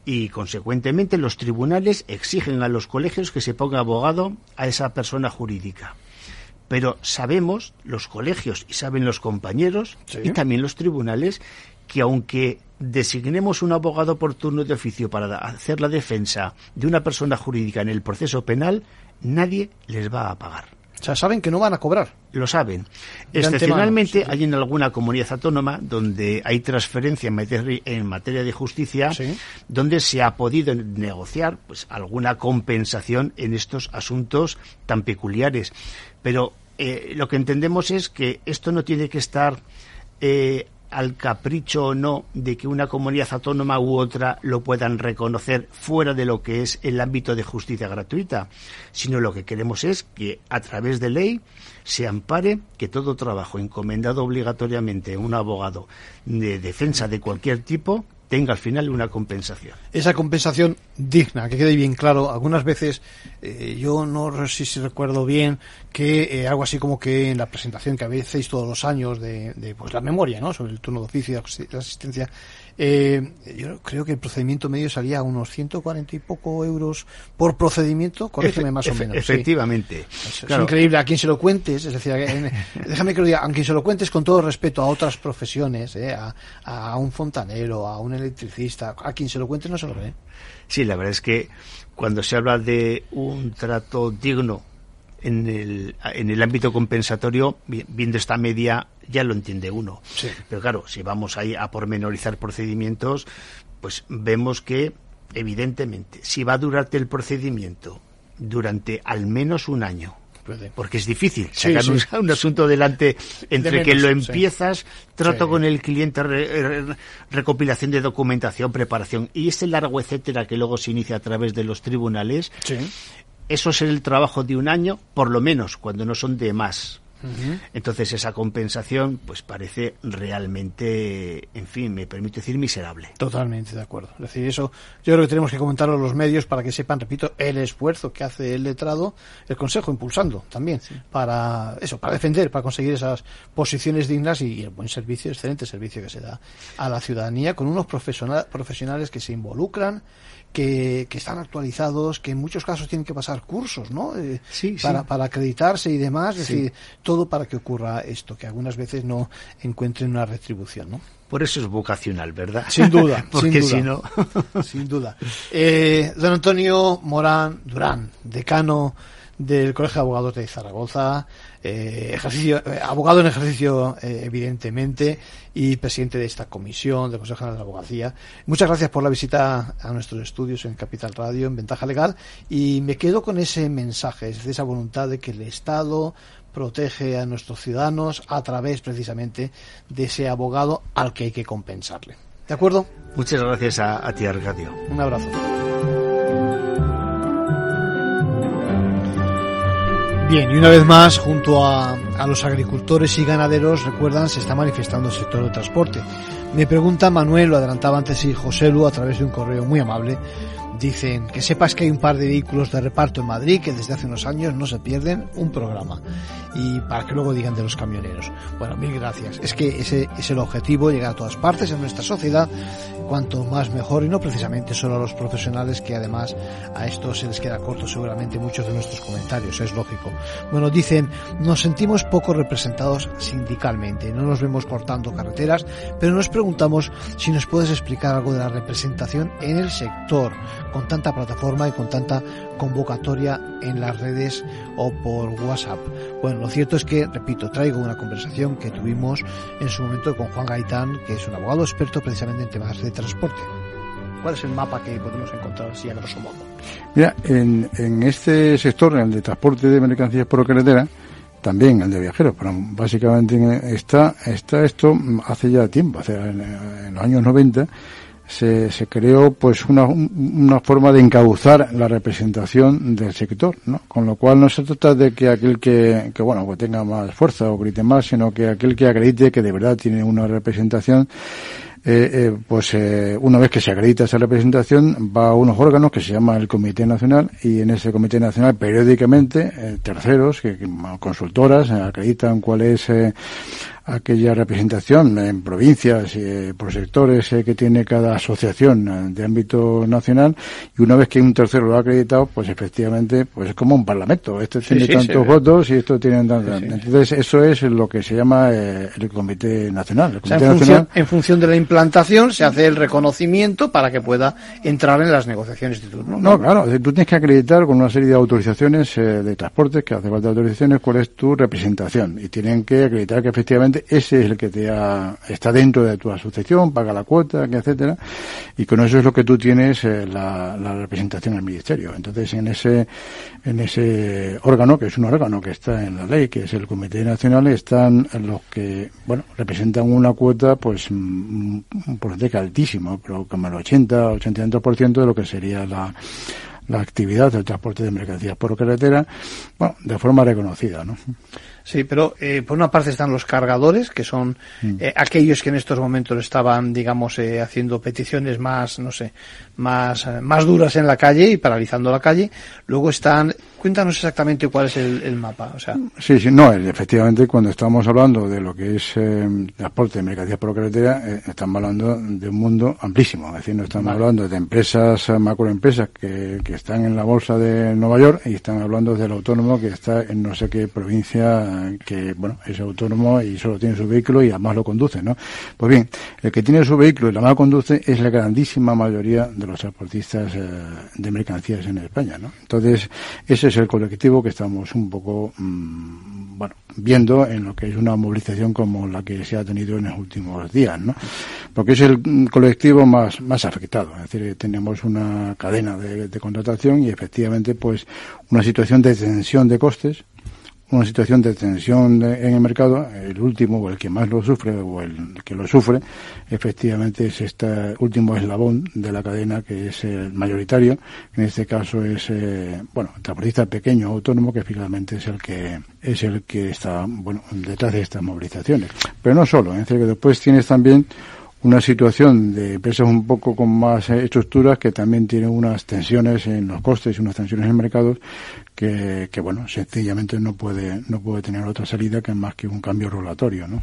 y consecuentemente los tribunales exigen a los colegios que se ponga abogado a esa persona jurídica. Pero sabemos, los colegios y saben los compañeros y también los tribunales, que aunque designemos un abogado por turno de oficio para hacer la defensa de una persona jurídica en el proceso penal, nadie les va a pagar. O sea, saben que no van a cobrar. Lo saben. Excepcionalmente hay en alguna comunidad autónoma donde hay transferencia en materia, de justicia, donde se ha podido negociar pues alguna compensación en estos asuntos tan peculiares. Pero eh, lo que entendemos es que esto no tiene que estar eh, al capricho o no de que una comunidad autónoma u otra lo puedan reconocer fuera de lo que es el ámbito de justicia gratuita, sino lo que queremos es que a través de ley se ampare que todo trabajo encomendado obligatoriamente a un abogado de defensa de cualquier tipo tenga al final una compensación. Esa compensación digna, que quede bien claro. Algunas veces, eh, yo no sé si recuerdo bien, que eh, algo así como que en la presentación que habéis todos los años de, pues la memoria, ¿no? Sobre el turno de oficio y la asistencia Eh, yo creo que el procedimiento medio salía a unos 140 y poco euros por procedimiento, corrígeme más o menos. Efectivamente. Es, increíble, a quien se lo cuentes, es decir, déjame que lo diga, a quien se lo cuentes con todo respeto a otras profesiones, eh, a, a, un fontanero, a un electricista, a quien se lo cuentes no se lo ve. Sí, la verdad es que cuando se habla de un trato digno en el, en el ámbito compensatorio, viendo esta media, ya lo entiende uno. Pero claro, si vamos ahí a pormenorizar procedimientos, pues vemos que, evidentemente, si va a durarte el procedimiento durante al menos un año, porque es difícil sacar Un, asunto delante entre que lo empiezas, trato con el cliente, recopilación de documentación, preparación y ese largo etcétera que luego se inicia a través de los tribunales. Eso es el trabajo de un año, por lo menos, cuando no son de más. Entonces esa compensación pues parece realmente, en fin, me permite decir miserable. Totalmente de acuerdo. Es decir, eso yo creo que tenemos que comentarlo a los medios para que sepan, repito, el esfuerzo que hace el letrado, el Consejo impulsando también para eso, para defender, para conseguir esas posiciones dignas y el buen servicio, excelente servicio que se da a la ciudadanía con unos profesionales que se involucran que, están actualizados, que en muchos casos tienen que pasar cursos, ¿no? Eh, para, para acreditarse y demás, es decir, todo para que ocurra esto, que algunas veces no encuentren una retribución, ¿no? Por eso es vocacional, ¿verdad? Sin duda, porque si no. sin duda. Eh, don Antonio Morán Durán, decano del Colegio de Abogados de Zaragoza, eh, ejercicio, eh, abogado en ejercicio eh, evidentemente y presidente de esta comisión de Consejo de la Abogacía. Muchas gracias por la visita a nuestros estudios en Capital Radio, en Ventaja Legal, y me quedo con ese mensaje, es esa voluntad de que el Estado protege a nuestros ciudadanos a través precisamente de ese abogado al que hay que compensarle. ¿De acuerdo? Muchas gracias a, a ti, Arcadio. Un abrazo. Bien, y una vez más, junto a, los agricultores y ganaderos, recuerdan, se está manifestando el sector del transporte. Me pregunta Manuel, lo adelantaba antes y José Lu a través de un correo muy amable, dicen que sepas que hay un par de vehículos de reparto en Madrid que desde hace unos años no se pierden un programa. Y para que luego digan de los camioneros. Bueno, mil gracias. Es que ese es el objetivo, llegar a todas partes en nuestra sociedad, cuanto más mejor y no precisamente solo a los profesionales que además a estos se les queda corto seguramente muchos de nuestros comentarios, es lógico. Bueno, dicen, nos sentimos poco representados sindicalmente, no nos vemos cortando carreteras, pero nos preguntamos si nos puedes explicar algo de la representación en el sector con tanta plataforma y con tanta convocatoria en las redes o por WhatsApp. Bueno, lo cierto es que, repito, traigo una conversación que tuvimos en su momento con Juan Gaitán, que es un abogado experto precisamente en temas de transporte. ¿Cuál es el mapa que podemos encontrar así a grosso modo? Mira, en, este sector, en el de transporte de mercancías por carretera, también el de viajeros, pero básicamente está, está esto hace ya tiempo, hace en, en los años 90 se, se creó pues una, una forma de encauzar la representación del sector, ¿no? Con lo cual no se trata de que aquel que, que bueno, pues tenga más fuerza o grite más, sino que aquel que acredite que de verdad tiene una representación eh, eh, pues eh, una vez que se acredita esa representación va a unos órganos que se llama el Comité Nacional y en ese Comité Nacional periódicamente eh, terceros, que, consultoras, acreditan cuál es aquella representación en provincias y por sectores que tiene cada asociación de ámbito nacional y una vez que un tercero lo ha acreditado pues efectivamente pues es como un parlamento. Este tiene tantos votos y esto tiene tantos entonces eso es lo que se llama el comité nacional, en, Función, en función de la implantación se hace el reconocimiento para que pueda entrar en las negociaciones de turno no, claro tú tienes que acreditar con una serie de autorizaciones de transporte que hace falta autorizaciones cuál es tu representación. Y tienen que acreditar que efectivamente ese es el que te está dentro de tu asociación, paga la cuota, etcétera, y con eso es lo que tú tienes eh, la, representación al ministerio. Entonces, en ese, en ese órgano, que es un órgano que está en la ley, que es el Comité Nacional, están los que, bueno, representan una cuota, pues, mm, un porcentaje altísimo, pero como el 80, 82% de lo que sería la, la actividad del transporte de mercancías por carretera, bueno, de forma reconocida, ¿no? Sí, pero eh, por una parte están los cargadores, que son mm. eh, aquellos que en estos momentos estaban, digamos, eh, haciendo peticiones más, no sé, más, más duras en la calle y paralizando la calle. Luego están, cuéntanos exactamente cuál es el, mapa. O sea. Sí, sí, no, efectivamente, cuando estamos hablando de lo que es transporte de mercancías por carretera, estamos hablando de un mundo amplísimo. Es decir, no estamos hablando de empresas, macroempresas que, que están en la bolsa de Nueva York y están hablando del autónomo que está en no sé qué provincia que, bueno, es autónomo y solo tiene su vehículo y además lo conduce, ¿no? Pues bien, el que tiene su vehículo y la más conduce es la grandísima mayoría de los transportistas eh, de mercancías en España, ¿no? Entonces, ese es el colectivo que estamos un poco, mm, bueno, viendo en lo que es una movilización como la que se ha tenido en los últimos días, ¿no? Porque es el colectivo más, afectado. Es decir, tenemos una cadena de, de contratación y efectivamente, pues, una situación de tensión de costes una situación de tensión en el mercado, el último o el que más lo sufre o el que lo sufre, efectivamente es este último eslabón de la cadena que es el mayoritario, en este caso es, eh, bueno, transportista pequeño autónomo que finalmente es el que es el que está, bueno, detrás de estas movilizaciones. Pero no solo, es decir, que después tienes también una situación de empresas un poco con más estructuras que también tienen unas tensiones en los costes y unas tensiones en el mercado que, bueno, sencillamente no puede, no puede tener otra salida que más que un cambio regulatorio, ¿no?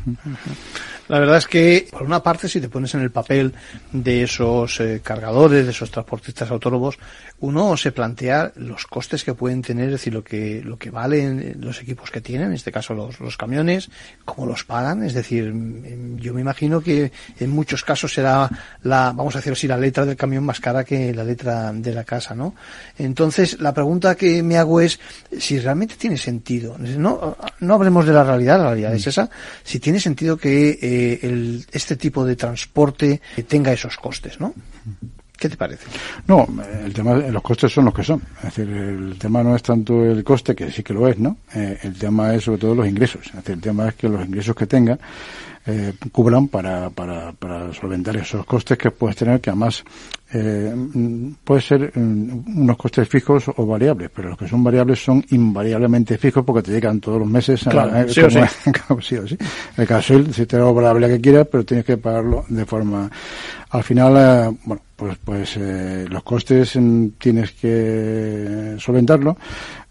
La verdad es que, por una parte, si te pones en el papel de esos eh, cargadores, de esos transportistas autónomos, uno se plantea los costes que pueden tener, es decir, lo que, lo que valen los equipos que tienen, en este caso los, los camiones, cómo los pagan, es decir, mm, yo me imagino que en muchos casos será la, vamos a decir así, la letra del camión más cara que la letra de la casa, ¿no? Entonces, la pregunta que me hago es si realmente tiene sentido, no, no hablemos de la realidad, la realidad es mm. esa, si tiene sentido que eh, el, este tipo de transporte tenga esos costes, ¿no? ¿Qué te parece? No, el tema, los costes son los que son. Es decir, el tema no es tanto el coste, que sí que lo es, ¿no? Eh, el tema es sobre todo los ingresos. Es decir, el tema es que los ingresos que tenga eh, cubran para, para, para solventar esos costes que puedes tener, que además eh, puede ser mm, unos costes fijos o variables, pero los que son variables son invariablemente fijos porque te llegan todos los meses. Claro, a, sí, o sí. sí. El caso si te da variable que quieras, pero tienes que pagarlo de forma. Al final, eh, bueno, pues, pues eh, los costes mm, tienes que solventarlo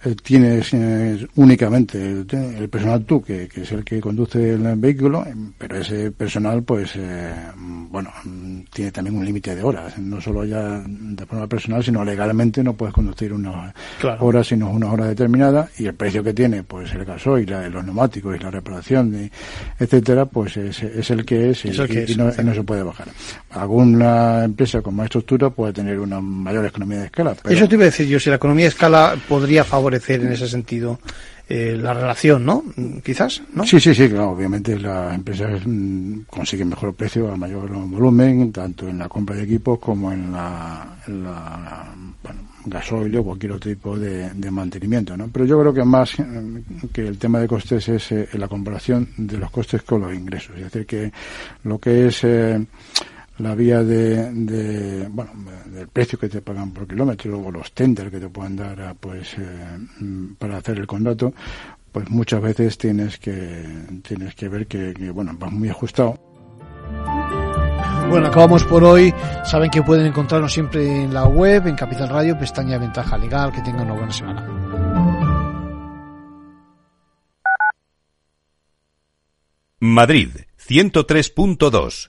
eh, tienes eh, únicamente el, personal tú, que, es el que conduce el vehículo, pero ese personal, pues, eh, bueno, tiene también un límite de horas, no solo ya de forma personal, sino legalmente no puedes conducir unas horas, sino una hora determinada, y el precio que tiene, pues, el gasoil, los neumáticos y la reparación, etcétera, pues es, el que es, y, no, se puede bajar. Alguna empresa con más estructura puede tener una mayor economía de escala. Eso te iba a decir yo, si la economía de escala podría favorecer en ese sentido eh, la relación, ¿no? Quizás, ¿no? Sí, sí, sí, claro. Obviamente las empresas mm, consiguen mejor precio a mayor volumen, tanto en la compra de equipos como en la, bueno, gasoil o cualquier otro tipo de, mantenimiento, ¿no? Pero yo creo que más mm, que el tema de costes es eh, la comparación de los costes con los ingresos. Es decir, que lo que es... Eh, la vía de, de, bueno del precio que te pagan por kilómetro o los tenders que te pueden dar pues eh, mm, para hacer el contrato pues muchas veces tienes que tienes que ver que, bueno vas muy ajustado bueno, acabamos por hoy. Saben que pueden encontrarnos siempre en la web, en Capital Radio, pestaña Ventaja Legal. Que tengan una buena semana. Madrid, 103.2.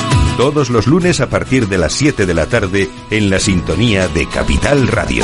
Todos los lunes a partir de las 7 de la tarde en la sintonía de Capital Radio.